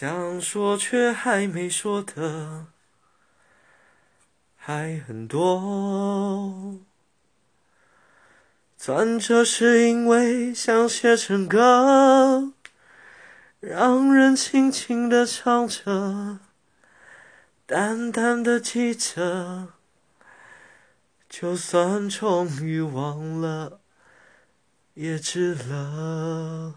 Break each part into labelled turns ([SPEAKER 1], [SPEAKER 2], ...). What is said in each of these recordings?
[SPEAKER 1] 想说却还没说的还很多。转折是因为想写成歌，让人轻轻的唱着，淡淡的记着，就算终于忘了，也值了。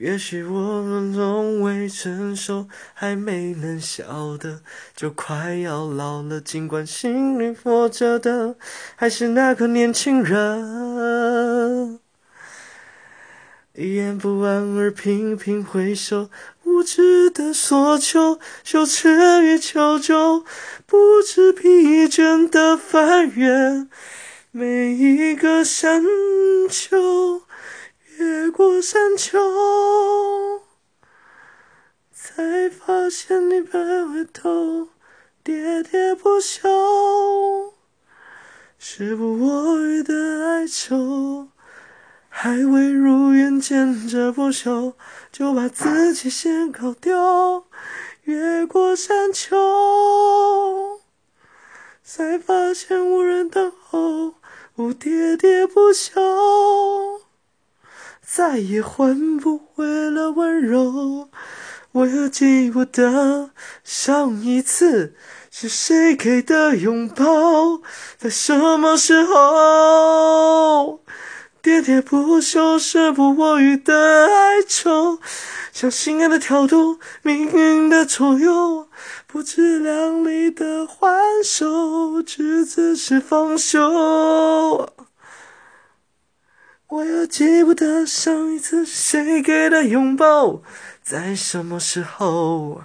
[SPEAKER 1] 也许我们从未成熟，还没能晓得，就快要老了。尽管心里活着的还是那个年轻人，一言不安而频频回首，无知的索求，羞耻与求救，不知疲倦的翻越每一个山丘。山丘，才发现你背回头，喋喋不休，时不我予的哀愁，还未如愿见着不朽，就把自己先搞丢。越过山丘，才发现无人等候，我喋喋不休。再也换不回了温柔，我又记不得上一次是谁给的拥抱，在什么时候？喋喋不休，时不我予的哀愁，像心爱的跳动，命运的左右，不自量力的还手，执子是方休。我又记不得上一次谁给的拥抱，在什么时候。